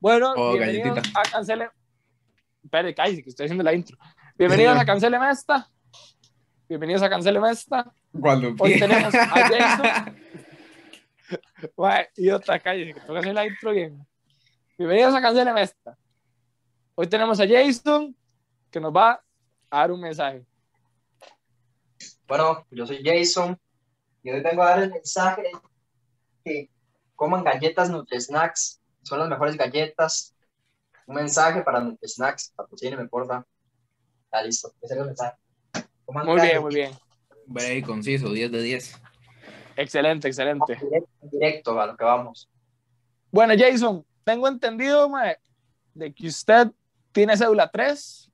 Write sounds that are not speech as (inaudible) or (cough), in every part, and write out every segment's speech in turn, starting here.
Bueno, Oh, bienvenidos galletita. a Cancele. Espere, cállese, que estoy haciendo la intro. Bienvenidos a Cancele Mesta. Bienvenidos a Cancele Mesta. Cuando Hoy tenemos a Jason. (laughs) Y otra calle, que tengo que hacer la intro bien. Bienvenidos a Cancele Mesta. Hoy tenemos a Jason, que nos va a dar un mensaje. Bueno, yo soy Jason y hoy vengo a dar el mensaje que coman galletas Nutri-Snacks, son las mejores galletas. Un mensaje para Nutri-Snacks, patrocíneme, porfa. Está listo, ese es el mensaje. Coman Muy bien, muy bien. Breve y conciso, 10 de 10. Excelente, excelente. Directo, directo a lo que vamos. Bueno, Jason, tengo entendido, mae, de que usted tiene cédula 3.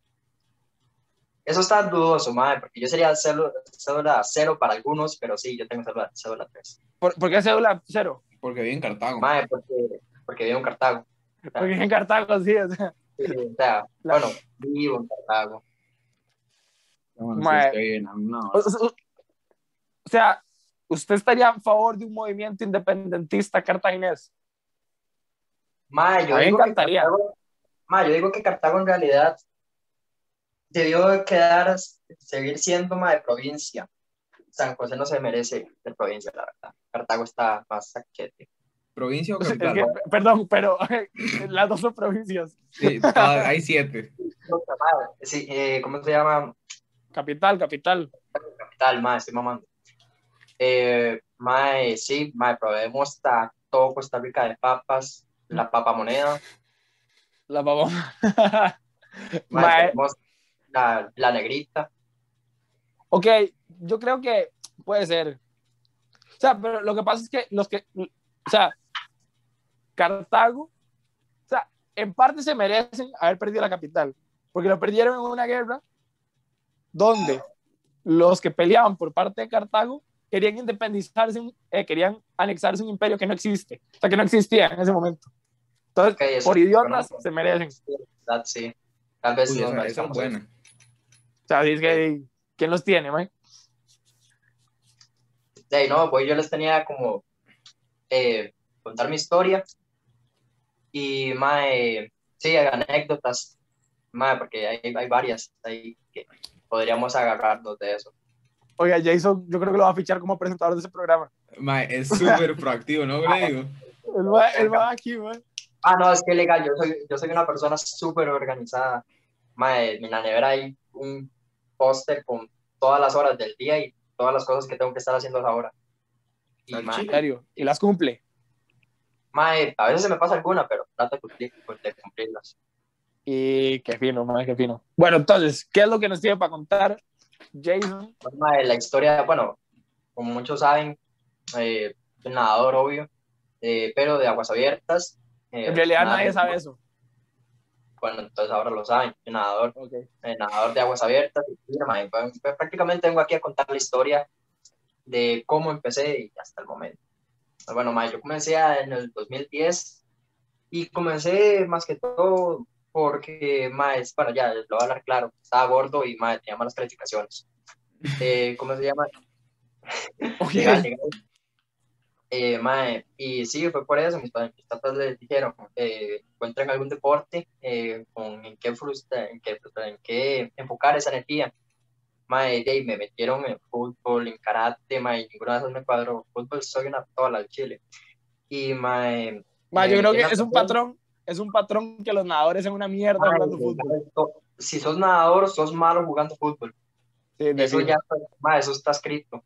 Eso está dudoso, madre, porque yo sería cédula, cédula cero para algunos, pero sí, yo tengo cédula, cédula 3. ¿Por, por qué cédula 0? Porque vive en Cartago. Madre, porque, porque vivo en Cartago. Porque en Cartago, sí. O sea, Sí, o sea, La- bueno, vivo en Cartago. Bueno, sí, estoy bien, no. o, o- o sea, ¿usted estaría a favor de un movimiento independentista cartaginés? Mae, yo A mí me digo que encantaría. Cartago, mae, yo digo que Cartago en realidad debió de quedar, seguir siendo mae, de provincia. San José no se merece de provincia, la verdad. Cartago está más saquete. ¿Provincia o (laughs) Es capital? que- perdón, pero (laughs) las dos son provincias. Sí, todas- hay 7. (laughs) Sí, eh, ¿cómo se llama? Capital, capital. Capital, mae, estoy mamando. Eh, mae, sí, mae, probemos hasta todo Costa Rica de papas, la papa moneda. La papa. Mae, la, la negrita. ok, yo creo que puede ser. O sea, pero lo que pasa es que los que, o sea, Cartago, o sea, en parte se merecen haber perdido la capital, porque lo perdieron en una guerra donde los que peleaban por parte de Cartago querían independizarse, eh, querían anexarse un imperio que no existe, o sea, que no existía en ese momento. Entonces, Ok, eso por idiotas se merecen. Sí. Tal vez Uy, esa es merecemos buena. O sea, es que, ¿quién los tiene, mae? De ahí, no, pues yo les tenía como eh, contar mi historia y mae, sí, anécdotas, mae, porque hay, hay varias ahí que podríamos agarrarnos de eso. Oiga, Jason, yo creo que lo va a fichar como presentador de ese programa. Mae, es súper proactivo, ¿no? Digo. Él va, él va aquí, mae. Ah, no, es que legal, yo soy, yo soy una persona súper organizada. Mae, en la nevera hay un póster con todas las horas del día y todas las cosas que tengo que estar haciendo a esa hora. Y, mae, En serio, y las cumple. Mae, a veces se me pasa alguna, pero trato de cumplir- de cumplirlas. Y qué fino, mae, qué fino. Bueno, entonces, ¿qué es lo que nos tiene para contar Jason? Bueno, mae, la historia, bueno, como muchos saben, eh, soy nadador, obvio, eh, pero de aguas abiertas. eh, En realidad nadie sabe eso. Bueno, entonces ahora lo saben, soy nadador, Ok. eh, nadador de aguas abiertas. y mae, pues, pues, prácticamente vengo aquí a contar la historia de cómo empecé y hasta el momento. Bueno, mae, yo comencé en el 2010 y comencé más que todo porque, mae, es- bueno, ya lo voy a hablar claro, estaba gordo y mae, tenía malas calificaciones. (laughs) Eh, ¿Cómo se llama? (laughs) Ok. Legal, legal. Eh, mae, y sí, fue por eso, mis, mis papás les dijeron, eh, encuentren algún deporte eh, con en qué, frustra, en, qué, frustra- en qué enfocar esa energía. Mae, de ahí me metieron en fútbol, en karate, mae, ninguna de esas me cuadró. Fútbol soy una tola al chile. Y mae, Mae, yo creo que es un patrón, es un patrón que los nadadores son una mierda mae, jugando fútbol. si sos nadador, sos malo jugando fútbol. Sí, Eso ya mae, eso está escrito.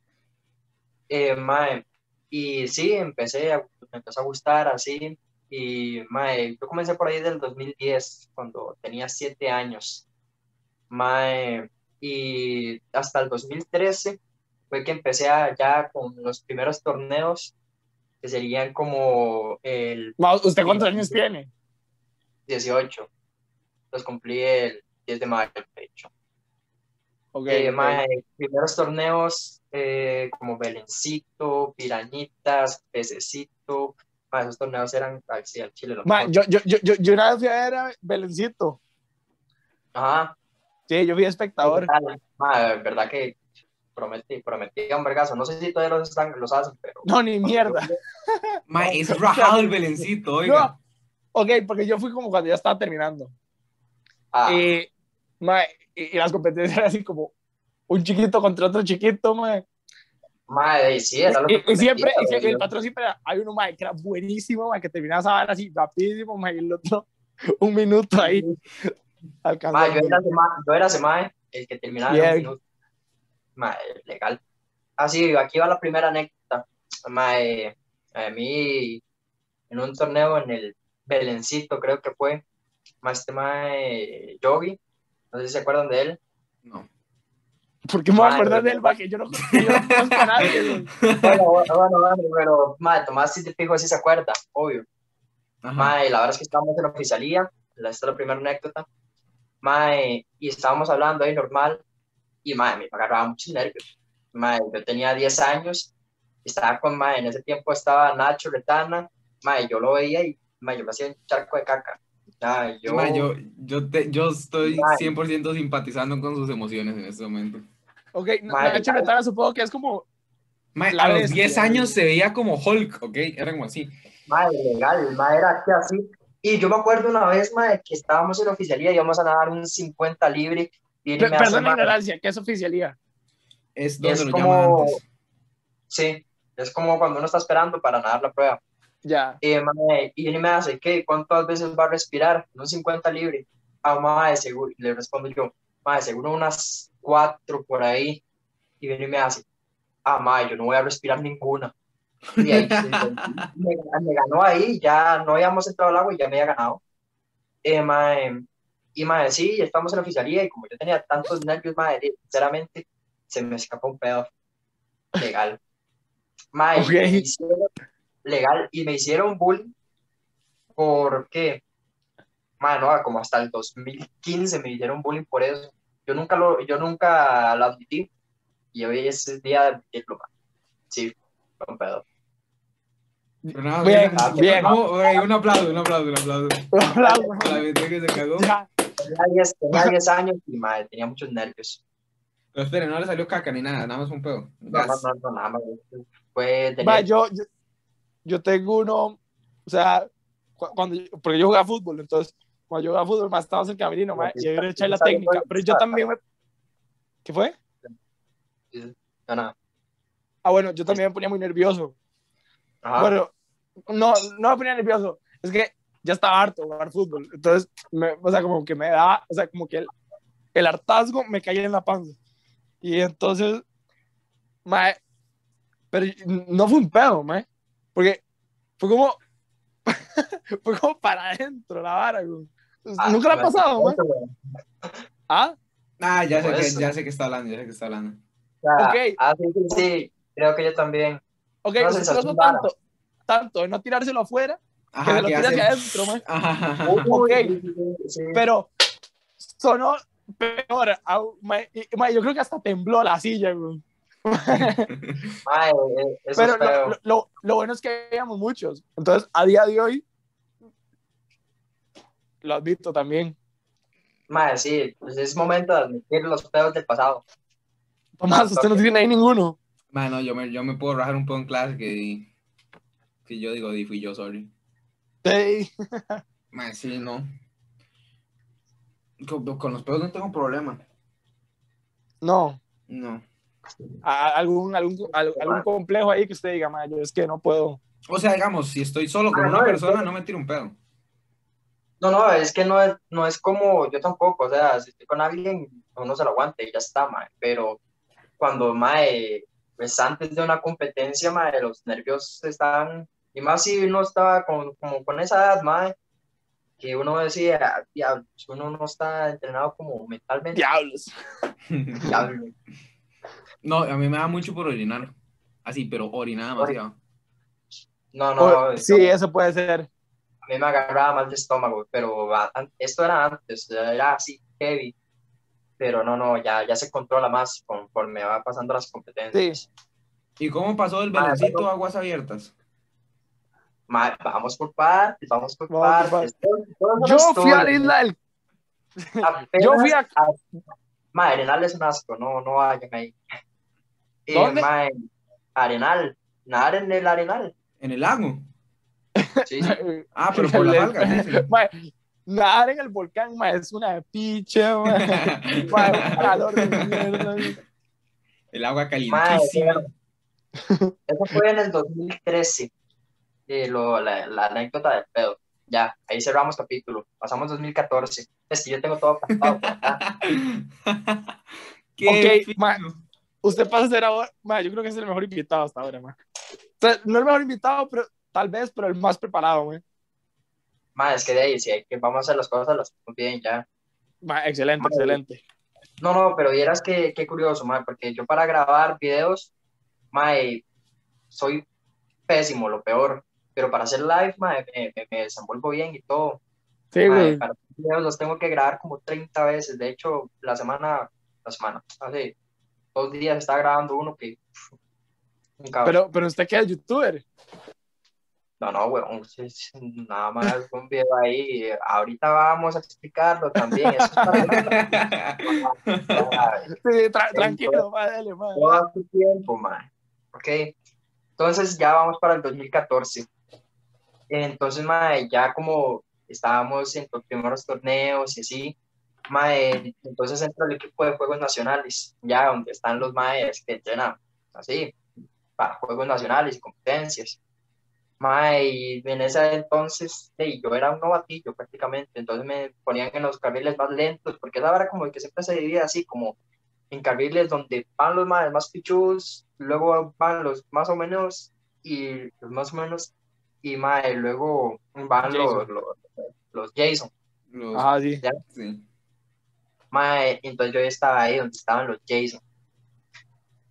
Eh, mae, y sí, empecé a, me empezó a gustar así. Y mae, yo comencé por ahí del 2010, cuando tenía siete años. Mae, y hasta el 2013 fue que empecé a, ya con los primeros torneos, que serían como el Ma, ¿Usted cuántos años tiene? 18. Los cumplí el 10 de mayo, de hecho. Ok, Eh, ok. mae, primeros torneos eh, como Belencito, Pirañitas, Pececito. mae, esos torneos eran al, sí, al Chile. lo Ma, yo, yo, yo, yo, yo una vez fui a ver a Belencito. Ajá. Sí, yo fui espectador. Mae, verdad que prometí, prometí un vergazo. No sé si todavía los, están, los hacen, pero. No, ni mierda. (laughs) Mae, es rajado el belencito, oiga. No, Ok, porque yo fui como cuando ya estaba terminando. Ah, Y, mae, y, y las competencias eran así como un chiquito contra otro chiquito, mae. mae, sí, era lo que Y, y siempre, y siempre- el patrón siempre era- hay uno, mae, que era buenísimo, mae, que terminaba esa vara así rapidísimo, mae, y el otro (laughs) un minuto ahí Alcanzando. yo era ese mae, yo era el que terminaba en Bien. un minuto. Mae, legal. Ah, sí, aquí va la primera anécdota. Mae, a mí, en un torneo en el Belencito, creo que fue, mae, este mae, Yogi, no sé si se acuerdan de él. No. ¿Por qué me voy a acordar de él, mae, que yo no, conozco a (laughs) nadie? Bueno, bueno, bueno, bueno, pero, mae, Tomás sí te fijo si se acuerda, obvio. Ajá. Mae, la verdad es que estábamos en la oficialía, esta es la primera anécdota. Mae, y estábamos hablando ahí normal, y mae, me agarraba muchos nervios. Mae, yo tenía 10 años, estaba con mae, en ese tiempo estaba Nacho Retana, mae, yo lo veía y mae, yo me hacía un charco de caca. Ya, yo, Ma, yo, yo, te- yo estoy Mae. 100% simpatizando con sus emociones en este momento. Ok, Mae, Nacho Retana supongo que es como, Ma, La a los bestia, 10 años se veía como Hulk, ¿ok? Era como así. mae, legal, mae, era así. Y yo me acuerdo una vez, mae, que estábamos en la oficialía y íbamos a nadar un 50 libre, y él Pe- me hace, perdón la ignorancia, ¿qué es oficialía? Es donde es lo como- antes. sí, es como cuando uno está esperando para nadar la prueba. Ya. Y, mae, y él me hace, ¿qué? ¿Cuántas veces va a respirar? Un 50 libre. Ah, mae, seguro. Le respondo yo, mae, seguro unas cuatro por ahí. Y viene y me hace, ah, mae, yo no voy a respirar ninguna. Y ahí (laughs) me, me ganó ahí, ya no habíamos entrado al agua y ya me había ganado. Eh, mae, y mae, sí, estamos en la oficialía y como yo tenía tantos nervios, mae, sinceramente, se me escapó un pedo. Legal. Mae, Ok. me hicieron- legal, y me hicieron bullying porque, mae, no, como hasta el 2015 me hicieron bullying por eso. Yo nunca lo, yo nunca lo admití y hoy es el día de admitirlo, mae. Sí, fue un pedo. Pero nada, Bien, mira, bien. vamos, ok, un aplauso, un aplauso, un aplauso. Un aplauso. A la que se cagó. Ya. Tenía 10, tenía 10 años y madre, tenía muchos nervios. Pero esperen, no le salió caca ni nada, nada más un pedo. No, no, no, no, nada más. Fue Ma, yo, yo, yo tengo uno, o sea, cu- cuando, yo- porque yo jugaba fútbol, entonces, cuando yo jugaba fútbol, más estábamos en el camerino, ma, y yo echar la técnica, pero yo también me... ¿Qué fue? No, no. Ah, bueno, yo también me ponía muy nervioso. Ajá. Bueno, no, no me ponía nervioso, es que ya estaba harto de jugar fútbol, entonces, me- o sea, como que me daba, o sea, como que el, el hartazgo me caía en la panza. Y entonces, ma, pero no fue un pedo, ma, porque fue como, (laughs) fue como para adentro la vara, güey. Ah, Nunca le ha pasado, ma. eso, güey. Ah, Ah, ya sé, que, ya sé que está hablando, ya sé que está hablando. O sea, Ok. Ah, sí, sí, sí, creo que yo también. ok, Una se tanto, tanto de no tirárselo afuera, que Ajá, se lo que hacia hace- adentro. Ajá, Ok. sí, pero sonó peor. yo creo que hasta tembló la silla, güey. Eh, Pero lo, lo- lo- lo bueno es que habíamos muchos. Entonces, a día de hoy, lo admito también. Mae, sí, pues es momento de admitir los pedos del pasado. Tomás, usted no tiene ahí ninguno. Mano, yo me, yo me puedo rajar un poco en clase que, que yo digo, di fui yo, sorry. Sí. Man, sí, no. Con, con los pedos no tengo problema. No. No. Algún, algún, al- algún complejo ahí que usted diga, "Ma, yo es que no puedo. O sea, digamos, si estoy solo con Ah, una no, persona, es- no me tiro un pedo. No, no, es que no es, no es como yo tampoco, o sea, si estoy con alguien, uno se lo aguanta y ya está, mae, pero cuando, mae, pues antes de una competencia, mae, los nervios están, y más si uno estaba con, como con esa edad, mae, que uno decía, diablos, uno no está entrenado como mentalmente, Diablos. diablo. (laughs) no, a mí me da mucho por orinar. Así, pero orinar demasiado. No, no, O- sí, como- eso puede ser. a mí me agarraba mal de estómago, pero esto era antes, era así heavy, pero no, no, ya, ya se controla más conforme va pasando las competencias. ¿Y cómo pasó del Ah, bueno. a aguas abiertas? Ma- vamos por partes, vamos por Vamos partes. Yo fui a la isla del. (laughs) Apenas yo fui a- Ma, Arenal es un asco, no, no vayan ahí. Eh, ¿Dónde? ma, Arenal, nadar en el Arenal. En el lago. Sí, sí. Ah, pero (laughs) por dicen. (laughs) Mae, nadar en el volcán, mae, es una picha, (laughs) un calor de mierda. El agua calientísima. Eso fue en el 2013. eh, lo- la, la anécdota del pedo. Ya, ahí cerramos capítulo. Pasamos 2014. Es que yo tengo todo apuntado (laughs) Ok, ma- Usted pasa a ser ahora, mae, yo creo que es el mejor invitado hasta ahora. O sea, no el mejor invitado, pero tal vez, pero el más preparado, mae. Mae, es que de ahí, si hay que vamos a hacer las cosas, las hacemos bien ya. Mae, excelente, excelente. No, no, pero vieras que qué curioso, mae, porque yo para grabar videos, mae, soy pésimo, lo peor. Pero para hacer live, mae, me, me- me desenvuelvo bien y todo. Sí, güey. para videos los tengo que grabar como 30 veces. De hecho, la semana, la semana, hace dos días estaba grabando uno que. Un. Pero, pero usted que es youtuber. No, no, weón, nada más un video ahí. Ahorita vamos a explicarlo también. Eso es para Sí, tra- (laughs) tranquilo, mae, dale, todo su tiempo, man. Ok. Entonces ya vamos para el 2014. Entonces, mae, ya como estábamos en los primeros torneos y así, mae, entonces entra el equipo de Juegos Nacionales, ya donde están los maes que entrenan así, para Juegos Nacionales y competencias. Mae, y en ese entonces, hey, yo era un novatillo prácticamente, entonces me ponían en los carriles más lentos, porque esa era como que siempre se divide así, como en carriles donde van los más, más pichudos, luego van los más o menos, y los más o menos, y mae, luego van los, Jason. los, los Jason. Los- Ajá, sí. sí. Mae, entonces yo estaba ahí donde estaban los Jason.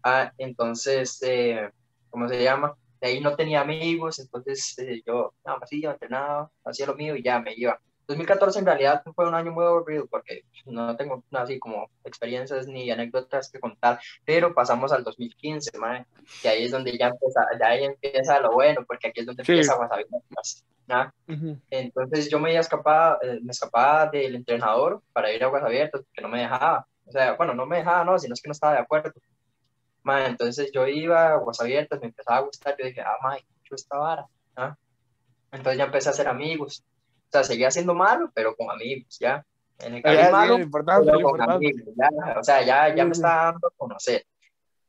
Ah, entonces, eh, ¿cómo se llama? De ahí no tenía amigos, entonces eh, yo nada más iba, entrenaba, hacía lo mío y ya me iba. 2014 en realidad fue un año muy aburrido porque no tengo así como experiencias ni anécdotas que contar, pero pasamos al 2015, mae, que ahí es donde ya empieza, ya ahí empieza lo bueno, porque aquí es donde Sí. empieza Guasavientas, ¿no? Ujú. Entonces yo me iba escapaba, eh, me escapaba del entrenador para ir a aguas abiertas, porque no me dejaba. O sea, bueno, no me dejaba, no, sino es que no estaba de acuerdo. Ma, entonces yo iba a aguas abiertas, me empezaba a gustar, yo dije, ah, ma, yo esta vara. ¿ah? Entonces ya empecé a hacer amigos. O sea, seguía siendo malo, pero con amigos, ya. En el carril sí, malo, lo importante, pero con amigos, ya. O sea, ya, ya me Sí. estaba dando a conocer.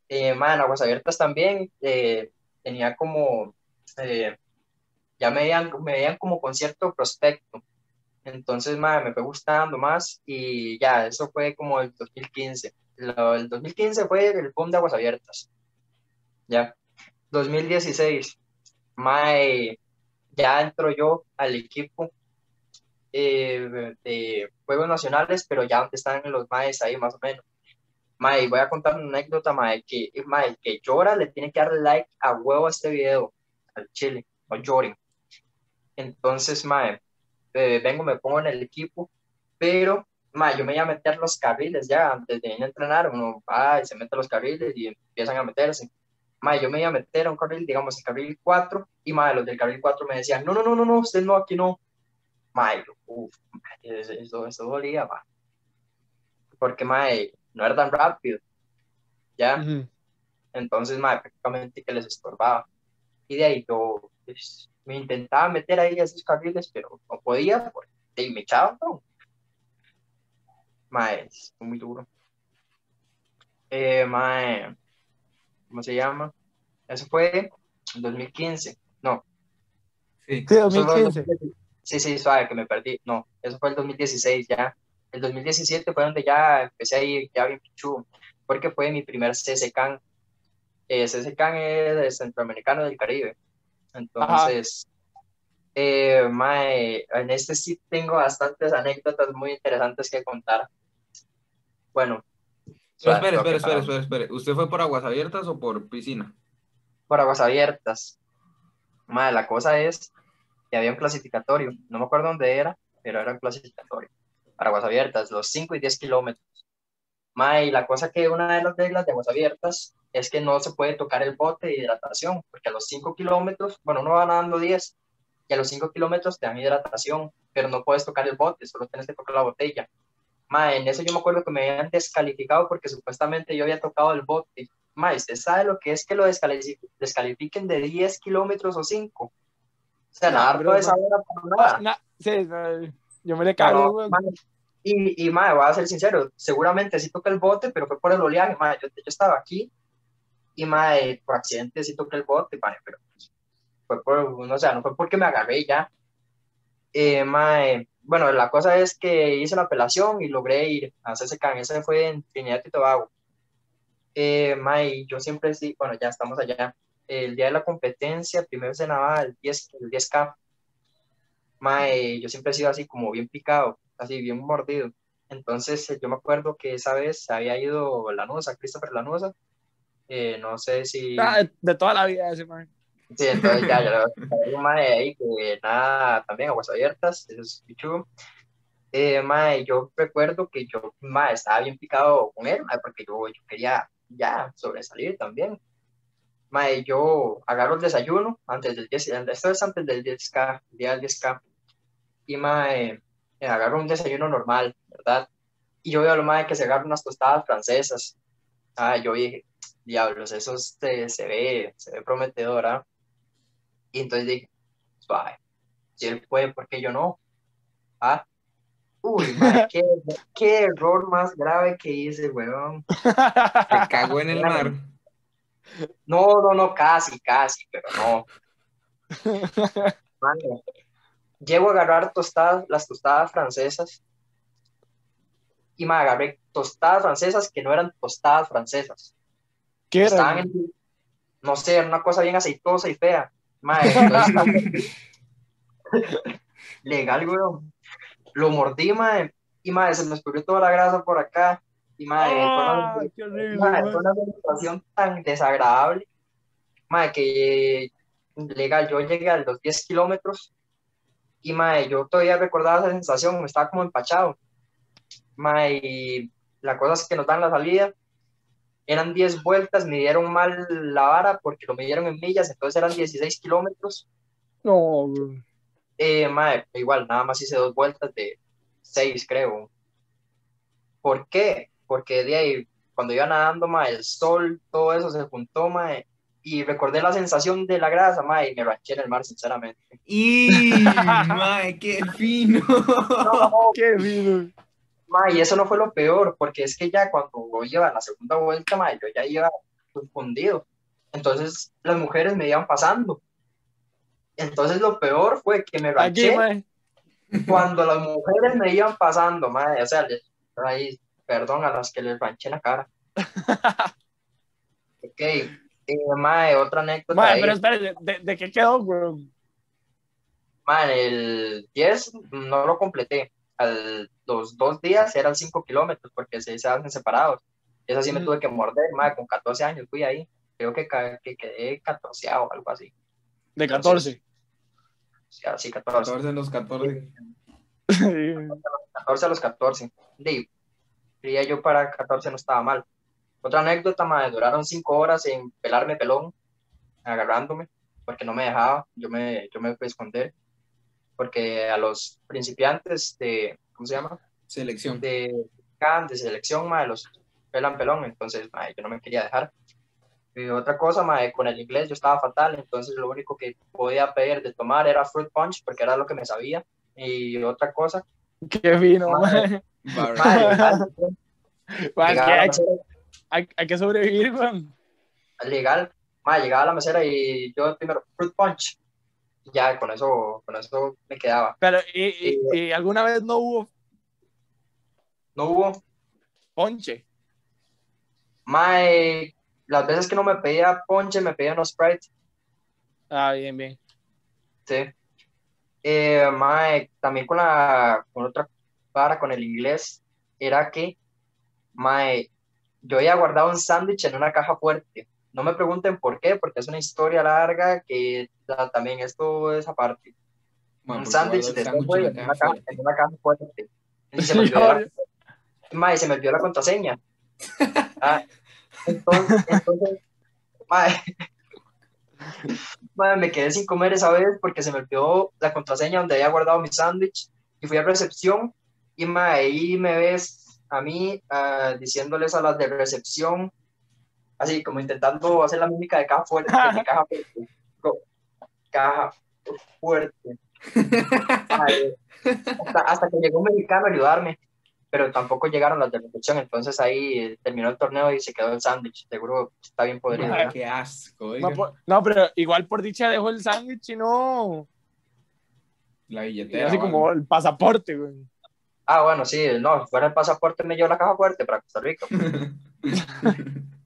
Eh, ma, en aguas abiertas también eh, tenía como... eh, ya me veían, me veían como con cierto prospecto. Entonces, madre, me fue gustando más y ya, eso fue como el 2015. Lo- el 2015 fue el boom de Aguas Abiertas. Ya. 2016, mae, ya entro yo al equipo eh, de Juegos Nacionales, pero ya donde están los maes ahí más o menos. Mae, voy a contar una anécdota, mae, que, mae, que llora le tiene que dar like a huevo a este video, al chile, no lloren. Entonces, mae, eh, vengo, me pongo en el equipo, pero, mae, yo me iba a meter los carriles ya, antes de ir a entrenar, uno va y se mete los carriles y empiezan a meterse. Mae, yo me iba a meter a un carril, digamos, el carril 4, y mae, los del carril 4 me decían, no, no, no, no, no, usted no, aquí no. Mae, yo, uf, mae, eso, eso, dolía, mae. Porque, mae, no era tan rápido, ya. Ujú. Entonces, mae, prácticamente que les estorbaba. Y de ahí yo pues, me intentaba meter ahí a esos carriles, pero no podía porque me echaban, ¿no? Mae, es muy duro. Eh, mae, ¿cómo se llama? Eso fue en 2015. No, Sí. Sí, eso fue en 2015. 2016. Sí, sí, suave, que me perdí. No, eso fue el 2016 ya. El 2017 fue donde ya empecé a ir ya bien pichudo, porque fue mi primer CSCAN. Eh, CSCAN es el Centroamericano del Caribe. Entonces, eh, mae, en este sí tengo bastantes anécdotas muy interesantes que contar. Bueno. Pero espere, espere, espere, espere, espere. ¿Usted fue por aguas abiertas o por piscina? por aguas abiertas. Madre, la cosa es que había un clasificatorio, no me acuerdo dónde era, pero era un clasificatorio para aguas abiertas, los 5 y 10 kilómetros. Madre, y la cosa que una de las reglas de aguas abiertas es que no se puede tocar el bote de hidratación, porque a los 5 kilómetros, bueno, uno va nadando 10, y a los 5 kilómetros te dan hidratación, pero no puedes tocar el bote, solo tienes que tocar la botella. Madre, en eso yo me acuerdo que me habían descalificado porque supuestamente yo había tocado el bote. Mae, ¿usted sabe lo que es que lo descalifi- descalifiquen de 10 kilómetros o 5? sea, No, nadar bro, toda esa no. hora para Ah, nada. na- sí, no, yo me le No, cago, güey. mae, Y, y mae, voy a ser sincero, seguramente sí toqué el bote, pero fue por el oleaje, mae. Yo, yo estaba aquí y mae, por accidente sí toqué el bote, mae, pero pues, fue por, no sé, no fue porque me agarré ya. Eh, mae, bueno, la cosa es que hice la apelación y logré ir a CSCAN, ese fue en Trinidad y Tobago. Eh, mae, yo siempre sí, bueno, ya estamos allá. El día de la competencia, primero se nadaba el 10, el 10K. Mae, yo siempre he sido así como bien picado, así bien mordido. Entonces, eh, yo me acuerdo que esa vez había ido Lanusa, Christopher Lanusa. Eh, no sé si. Ah, de toda la vida ese, man. Sí, entonces ya, ya (laughs) hay un mae ahí que nada, también aguas abiertas, eso es pichudo. Eh, mae, yo recuerdo que yo, mae, estaba bien picado con él, mae, porque yo, yo quería ya sobresalir también. Mae, yo agarro el desayuno antes del 10, esto es antes del 10K, el día del 10K, y mae, eh, agarro un desayuno normal, ¿verdad? Y yo veo mae que se agarra unas tostadas francesas. Ah, yo dije, diablos, eso se, se ve, se ve prometedor, ¿ah? Y entonces dije, suave, si él puede, ¿por qué yo no? ¿Ah? Uy, (laughs) mae, qué, qué error más grave que hice, weón. (laughs) Se cagó en el mar. No, no, no, casi, casi, pero no. (laughs) Mano, llego a agarrar tostadas, las tostadas francesas y me agarré tostadas francesas que no eran tostadas francesas. ¿Qué Estaban era? en, no sé, era una cosa bien aceitosa y fea. Mae, entonces, legal, weón. Lo mordí, mae, y mae, se me escurrió toda la grasa por acá. Y mae, fue una- Ah, qué horrible, Mae, fue una sensación tan desagradable, mae, que legal, yo llegué a los 10 kilómetros y mae, yo todavía recordaba esa sensación, me estaba como empachado. Mae, y la cosa es que nos dan la salida, eran 10 vueltas, me dieron mal la vara porque lo midieron en millas, entonces eran 16 kilómetros. No. Eh, mae, igual, nada más hice dos vueltas de 6, creo. ¿Por qué? Porque de ahí, cuando iba nadando, mae, el sol, todo eso se juntó, mae, y recordé la sensación de la grasa, mae, y me ranché en el mar, sinceramente. ¡Y! (laughs) ¡Mae, qué fino! Qué fino. Mae, y eso no fue lo peor, porque es que ya cuando iba a la segunda vuelta, mae, yo ya iba fundido. Entonces las mujeres me iban pasando. Entonces lo peor fue que me ranché cuando las mujeres me iban pasando, mae, o sea, les- ahí, perdón a las que les ranché la cara. (laughs) Ok, eh, otra anécdota ahí. pero espérate, ¿de, de qué quedó, bro? El 10 no lo completé. Al, los dos días eran 5 kilómetros porque se, se hacen separados. Eso sí me Mm. tuve que morder, mae, con 14 años fui ahí. Creo que, ca- que quedé 14 o algo así. De 14. Sí, así 14. 14 en los 14. Sí. (laughs) 14 a los 14. Di, diría yo para 14 no estaba mal. Otra anécdota, mae, duraron 5 horas en pelarme pelón, agarrándome, porque no me dejaba, yo me, yo me fui a esconder, porque a los principiantes de, ¿cómo se llama? Selección. De, CAN, de selección, mae, los pelan pelón, entonces, mae, yo no me quería dejar. Y otra cosa, mae, con el inglés yo estaba fatal, entonces lo único que podía pedir de tomar era fruit punch, porque era lo que me sabía. Y otra cosa, Qué fino, Madre. legal, a la hay, hay, que sobrevivir, man. legal, mae, llegaba a la mesera y yo primero fruit punch. Ya con eso, con eso me quedaba. Pero, ¿y, y, y alguna vez no hubo No hubo, ponche? mae, las veces que no me pedía ponche, me pedía unos Sprite. Ah, bien, bien. Sí. Eh, mae, también con la, con otra para con el inglés, era que, mae, yo había guardado un sándwich en una caja fuerte. No me pregunten por qué, porque es una historia larga que da- también esto es aparte. Mae, un sándwich de en la una caja en una caja fuerte. Y se me olvidó la, (laughs) se me olvidó la contraseña. Ah, entonces, entonces, mae, me quedé sin comer esa vez porque se me olvidó la contraseña donde había guardado mi sándwich y fui a recepción y mae, ahí me ves a mí ah, diciéndoles a las de recepción, así como intentando hacer la mímica de caja fuerte, de (laughs) caja fuerte, caja fuerte. (laughs) Ay, hasta, hasta que llegó un mexicano a ayudarme, pero tampoco llegaron las de recepción, entonces ahí eh, terminó el torneo y se quedó el sándwich. Seguro está bien podrido. Ay, ¿no? Qué asco. No, por- no, pero igual por dicha dejó el sándwich y no. La y billetera. así como el pasaporte, güey. Ah, bueno, sí, no, fuera el pasaporte me llevó la caja fuerte para Costa Rica. (laughs)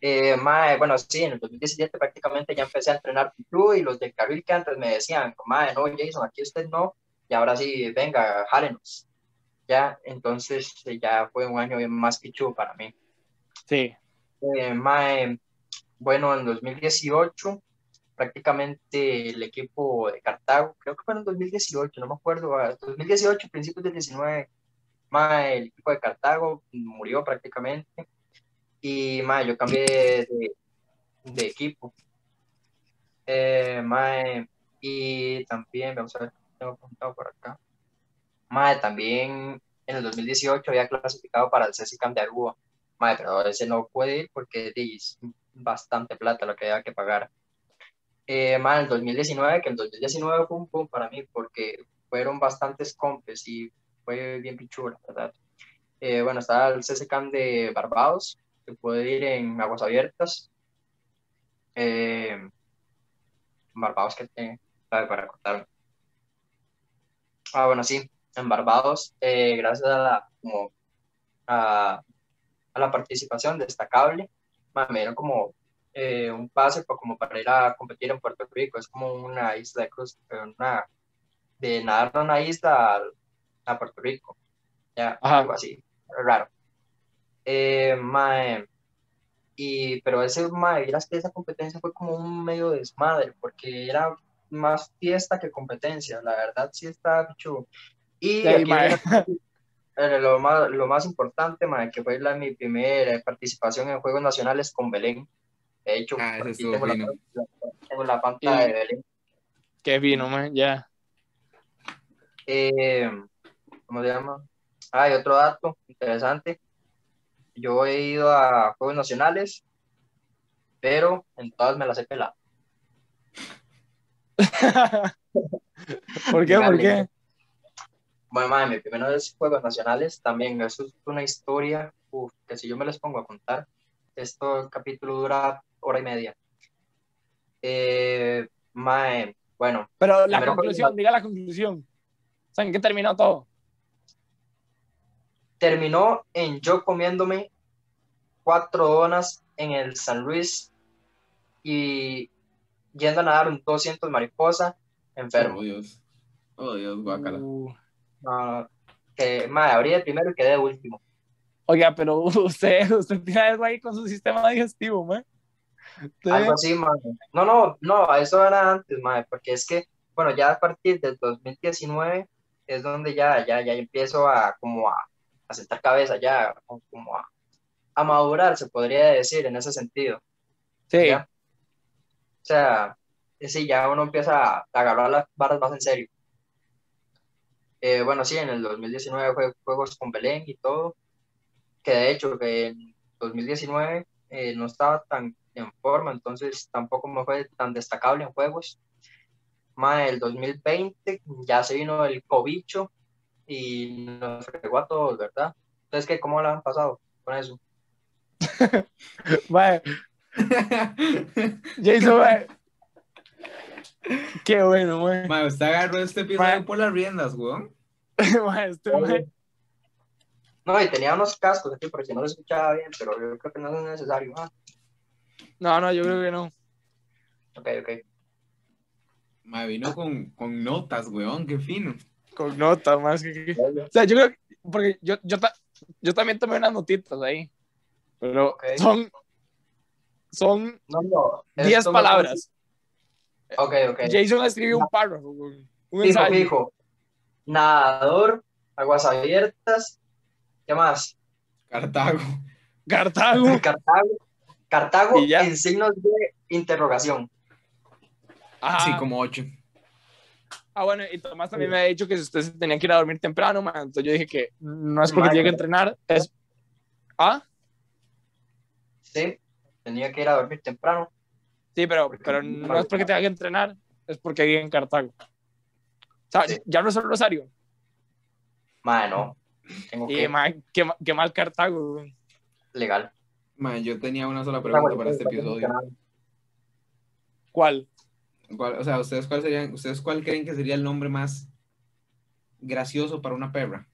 Eh, mae, bueno, sí, en el 2017 prácticamente ya empecé a entrenar club y los del carril que antes me decían, mae, no, Jason, aquí usted no, y ahora sí, venga, jálenos. Ya, entonces eh, ya fue un año más pichudo para mí. Sí. Eh, mae, bueno, en 2018 prácticamente el equipo de Cartago, creo que fue en 2018, no me acuerdo, ah, 2018, principios del 19, mae, el equipo de Cartago murió prácticamente y mae, yo cambié de, de equipo. Eh, mae, y también, vamos a ver, tengo apuntado por acá. Mae, también en el 2018 había clasificado para el CSICAM de Aruba. Mae, pero ese no puede ir porque es bastante plata lo que había que pagar. Eh, mae, el 2019, que el 2019 fue un boom para mí porque fueron bastantes compes y fue bien pichura, ¿verdad? Eh, bueno, estaba el CSCAM de Barbados, que puede ir en aguas abiertas. Eh, Barbados que sabe para contar. Ah, bueno, sí, en Barbados, eh, gracias a la, como, a, a la participación destacable, me dieron como eh, un pase pa- como para ir a competir en Puerto Rico. Es como una isla de cruz, eh, una, de nadar a una isla a, Puerto Rico. Ya, Ajá. algo así, raro. Eh, mae, y, pero ese, mae, vieras que esa competencia fue como un medio desmadre, porque era más fiesta que competencia, la verdad sí está pichudo. Y Sí, aquí mae. eh, lo más, lo más importante, mae, que fue la, mi primera participación en Juegos Nacionales con Belén. De hecho, Ah, aquí tengo, la, fino. tengo la pantalla de Belén. Qué vino, man, ya. Eh, ¿cómo se llama? Ah, y otro dato interesante. Yo he ido a Juegos Nacionales, pero en todas me las he pelado. (laughs) ¿Por qué? ¿Por qué? Bueno, madre, mi primera vez Juegos Nacionales también, eso es una historia, uf, que si yo me les pongo a contar, esto el capítulo dura hora y media. Eh, mae, bueno, Pero la Primero, conclusión, diga la conclusión. ¿Saben qué terminó todo? Terminó en yo comiéndome cuatro donas en el San Luis y yendo a nadar un 200 mariposa enfermo. Oh, Dios. Oh, Dios, guácala. Uh, Ah, que, mae, abrí de primero y quedé de último. oiga, pero (laughs) usted, usted tiene algo ahí con su sistema digestivo, man. Algo así, mae. No, no, no, eso era antes, mae, porque es que, bueno, ya a partir del 2019 es donde ya, ya, ya empiezo a como a, a sentar cabeza, ya como a, a madurar, se podría decir, en ese sentido. sí. ¿ya? O sea, sí, ya uno empieza a agarrar las barras más en serio. Eh, bueno, sí, en el 2019 fue Juegos con Belén y todo, que de hecho que en 2019 eh, no estaba tan en forma, entonces tampoco me fue tan destacable en juegos. Más el 2020 ya se vino el cobicho y nos fregó a todos, ¿verdad? Entonces, ¿qué, ¿cómo la han pasado con eso? (laughs) Mae, Jason, (laughs) mae. Qué bueno, mae. Ma, usted agarró este episodio por las riendas, weón. (laughs) Mae, este, mae. No, y tenía unos cascos aquí por si no lo escuchaba bien, pero yo creo que no es necesario. Ah, No, no, yo creo que no. ok, ok. Ma, vino con, con notas, weón, qué fino. Con nota, más que. que- O sea, yo creo que. Porque yo, yo, ta- yo también tomé unas notitas ahí. Pero son. Son No, no. 10 esto no- palabras. Ok, ok. Jason escribió un párrafo, un Fijo, fijo. Nadador, aguas abiertas. ¿Qué más? Cartago. Cartago. (laughs) Cartago. Cartago Y ya. en signos de interrogación. Ajá. Sí, como ocho. Ah, bueno, y Tomás también me ha dicho que si usted se tenía que ir a dormir temprano, man. Entonces yo dije que no es porque tiene que entrenar, es. ¿Ah? Sí, tenía que ir a dormir temprano. Sí, pero, pero no es porque tenga que entrenar, es porque vive en Cartago. O sea, Sí. ya no es el Rosario. No. Tengo Y que qué, ma- qué mal Cartago. legal. Man, yo tenía una sola pregunta para este está episodio. ¿Cuál? ¿Cuál- o sea, ¿ustedes cuál serían, ustedes cuál creen que sería el nombre más gracioso para una perra?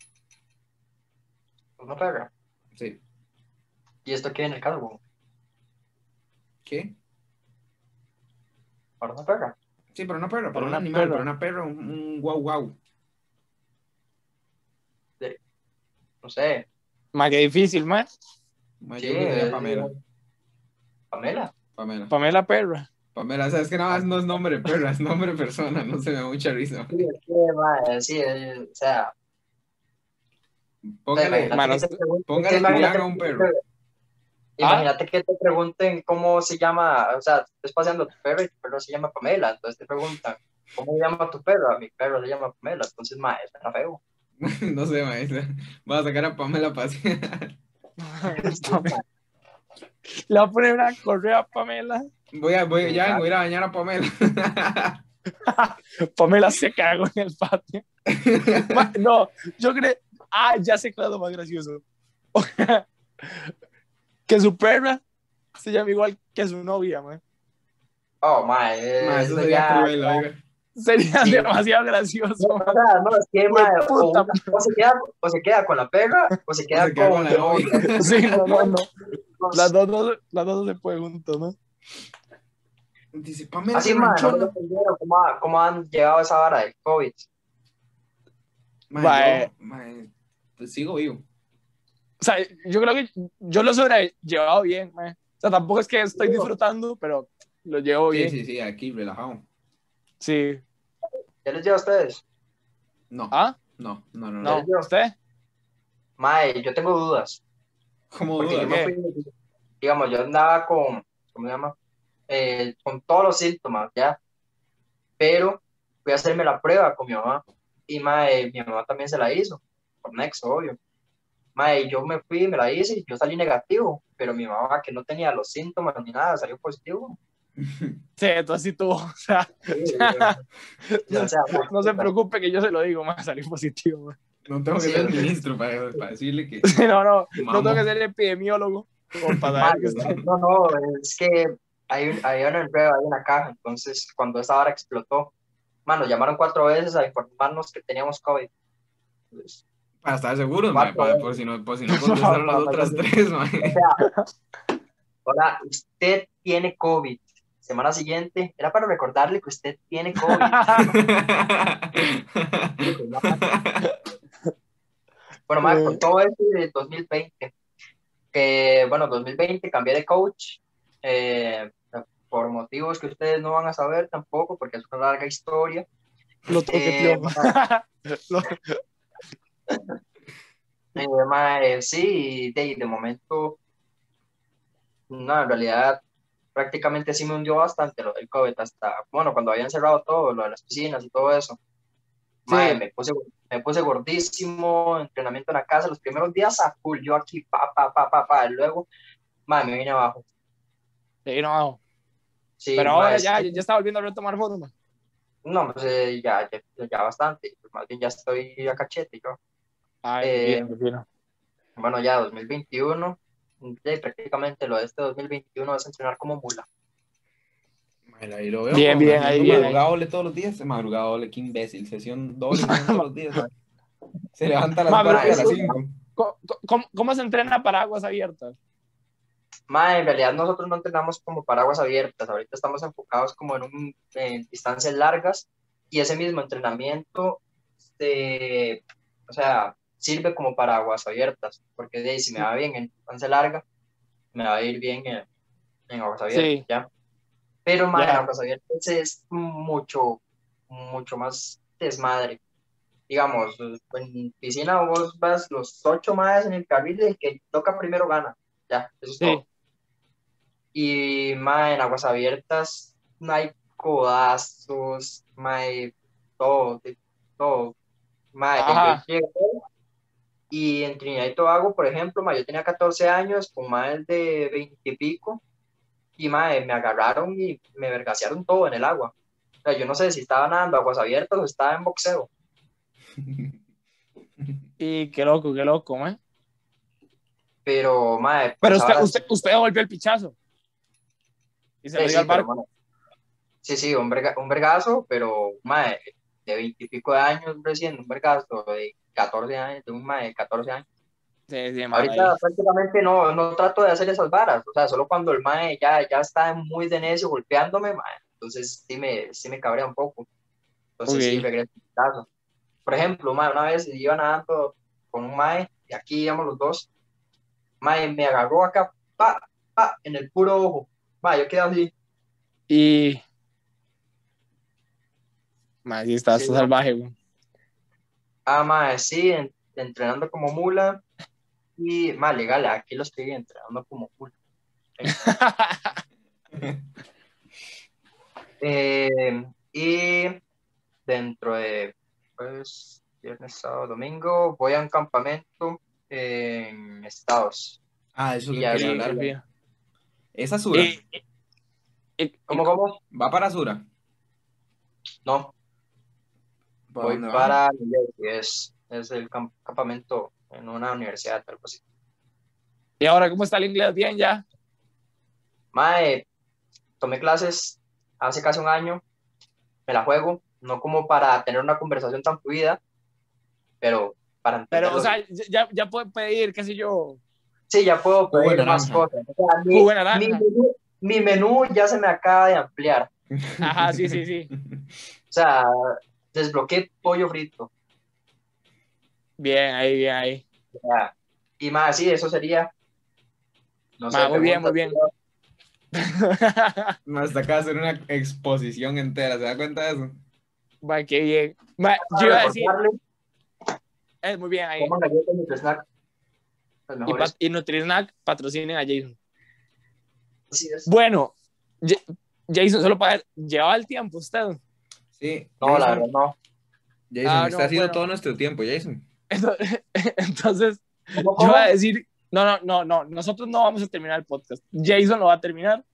Una perra. Sí. Y esto aquí en el cargo. ¿Qué? Para una perra. Sí, para una perra, para, Para un animal, perra. para una perra, un, un guau guau. No sé. Más que difícil. Man, Sí, Pamela. Pamela. Pamela. Pamela Perra. Pamela, sabes que nada más no es nombre perra, es nombre persona, no se me da mucha risa. Sí, es que, mae, sí, o sea. Póngale, imagínate Mano, que te pregunten- póngale imagínate a un perro. Imagínate que te pregunten cómo se llama, o sea, estás paseando tu perro y tu perro se llama Pamela, entonces te preguntan, ¿cómo se llama tu perro? A mi perro se llama Pamela, entonces, mae, suena feo. (laughs) no sé, maestra. (laughs) Voy a sacar a Pamela a pasear. (laughs) Le voy a poner una correa a Pamela. Voy a, voy, ya a ir a bañar a Pamela. (laughs) Pamela se cagó en el patio. No, yo creo. Ah, ya sé claro más gracioso. (laughs) que su perra se llama igual que su novia, man. Oh, mae, eh, eso sería cruel, oiga. Sería Sí. demasiado gracioso. No, o no, es que, una- se queda, o se queda con la perra, o se queda, se queda con, con la novia. (laughs) Sí, no, no, no. los- Las dos, no, las dos se pueden juntos, ¿no? Dice, Pamela, Así, mae, no cómo, ha- cómo han llegado a esa vara del COVID. Ma, Mae. yo, ma, pues sigo vivo. O sea, yo creo que yo lo sobrellevado bien, man. O sea, tampoco es que estoy disfrutando, pero lo llevo Sí, bien. sí, sí, aquí, relajado. Sí. ¿Ya les lleva a ustedes? No, ¿Ah? no, no, no. No, no. ¿usted? Mae, yo tengo dudas. ¿Cómo yo dudas? me fui, digamos, yo andaba con, ¿cómo se llama? Eh, con todos los síntomas, ¿ya? Pero fui a hacerme la prueba con mi mamá. Y mae, mi mamá también se la hizo, por Nexo, obvio. Mae, yo me fui, me la hice y yo salí negativo, pero mi mamá, que no tenía los síntomas ni nada, salió positivo. (laughs) Sí, entonces sí tuvo. (laughs) O sea, Sí, o sea, no se preocupe que yo se lo digo, más salir positivo. man. No tengo que Sí, ser ministro para, para decirle que. (laughs) Sí, no, no, no tengo que ser epidemiólogo para saber que usted- No, no, es que hay, un, hay una enredo ahí en la caja, entonces cuando esa hora explotó, mano, llamaron cuatro veces a informarnos que teníamos COVID. Entonces, Para estar seguros, Cuatro ma, para- por si no, por si no contestaron las otras tres, ma. o sea, ahora usted tiene COVID. Semana siguiente, era para recordarle que usted tiene COVID. (laughs) Bueno, más con todo esto de 2020, que bueno, 2020 cambié de coach eh, por motivos que ustedes no van a saber tampoco, porque es una larga historia. lo Eh, toqueteó. Lo- (laughs) Eh, sí, de, de momento, no, en realidad prácticamente sí me hundió bastante lo del COVID, hasta, bueno, cuando habían cerrado todo, lo de las piscinas y todo eso. Sí. me puse, me puse gordísimo, entrenamiento en la casa, los primeros días a full, yo aquí, pa, pa, pa, pa, pa, y luego, mae, me vine abajo. Sí, no, Sí, pero ahora ya, ya está volviendo a retomar forma. no, pues eh, ya, ya, ya bastante, más bien ya estoy a cachete yo. Ay, Eh, bien, fino. Bueno, ya 2021, y prácticamente lo de este 2021 es entrenar como mula. Bueno, ahí lo veo. Bien, bien, ahí bien, Madrugada doble todos los días. Madrugada doble, qué imbécil. Sesión doble todos (laughs) los días. Se levanta a las Ma, pero 4 y a las eso- 5. ¿Cómo, cómo, cómo se entrena para aguas abiertas? Ma, en realidad nosotros no entrenamos como paraguas abiertas, ahorita estamos enfocados como en, un, en distancias largas y ese mismo entrenamiento, este, o sea, sirve como paraguas abiertas, porque de ahí si me va bien en distancia larga, me va a ir bien en, en aguas abiertas, Sí. ¿ya? Pero en Ya. aguas abiertas es mucho, mucho más desmadre. Digamos, en piscina vos vas los ocho más en el carril y el que toca primero gana. Ya, eso es Sí. todo. Y ma, en aguas abiertas no hay codazos, ma, hay todo, todo. Yo y en Trinidad y Tobago, por ejemplo, ma, yo tenía 14 años con más de 20 y pico y ma, me agarraron y me vergasearon todo en el agua. O sea, yo no sé si estaba nadando aguas abiertas o estaba en boxeo. (laughs) Y qué loco, qué loco, ¿eh? Pero, mae. Pero pues usted, ahora usted, usted volvió el pichazo. Y se sí, lo dio sí, al pero, barco. mae, sí, sí, un, verga- un vergazo, pero, mae, de veintipico de años recién, un vergazo de 14 años, de un mae de 14 años. Sí, sí, ahí. Ahorita prácticamente no, no trato de hacer esas varas, o sea, solo cuando el mae ya, ya está muy de necio golpeándome, mae, entonces sí me, sí me cabrea un poco. Entonces sí Ok. regreso al caso. Por ejemplo, mae, una vez iba nadando con un mae, y aquí íbamos los dos, mae, me agarró acá, pa, pa, en el puro ojo, mae, yo quedé así, Y. Man, sí, está, Sí, está no. salvaje, güey. ah, mae, sí, en- entrenando como mula, y, mae, legal, aquí lo estoy entrenando como mula. (laughs) Eh, y dentro de pues, viernes, sábado, domingo, voy a un campamento en Estados. Ah, eso Y que ya, quería sí, hablar. bien. Esa Sura. Y- y- y- ¿Cómo, cómo? ¿Va para Sura? No, ¿Para voy para es, es el camp- campamento en una universidad, algo así. y ahora, ¿cómo está el inglés? Bien, ya. Mae, tomé clases hace casi un año, me la juego, no como para tener una conversación tan fluida, pero para Pero, entenderlo o sea, ya, ya puede pedir, qué sé yo. Sí, ya puedo pedir más naranja. cosas. O sea, mi, mi menú, mi menú ya se me acaba de ampliar. Ajá, sí, sí, sí. (laughs) O sea, desbloqueé pollo frito. Bien, ahí, bien, ahí. Y más, sí, eso sería. No Ma, muy bien, muy Hasta acá hacer una exposición entera, ¿se da cuenta de eso? Va, qué bien. Ma, yo iba a decir, es muy bien ahí. las Y, y Nutrisnack patrocinen a Jason. Así es. Bueno, Ja- Jason, solo para ¿llevaba el tiempo usted? Sí. No, la Jason, verdad, no. Jason, Ah, está no, haciendo bueno. todo nuestro tiempo, Jason. Entonces, (laughs) entonces, ¿Cómo, yo voy a decir, no, no, no, no, nosotros no vamos a terminar el podcast. Jason lo va a terminar.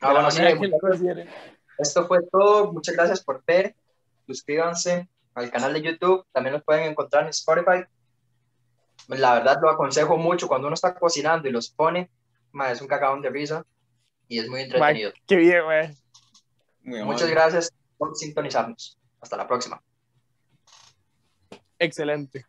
Ah, la bueno, sí, que. Esto fue todo. Muchas gracias por ver. Suscríbanse al canal de YouTube. También los pueden encontrar en Spotify. La verdad lo aconsejo mucho cuando uno está cocinando y los pone. ma, es un cagón de risa y es muy entretenido. Qué bien, güey. Muchas gracias por sintonizarnos. Hasta la próxima. Excelente.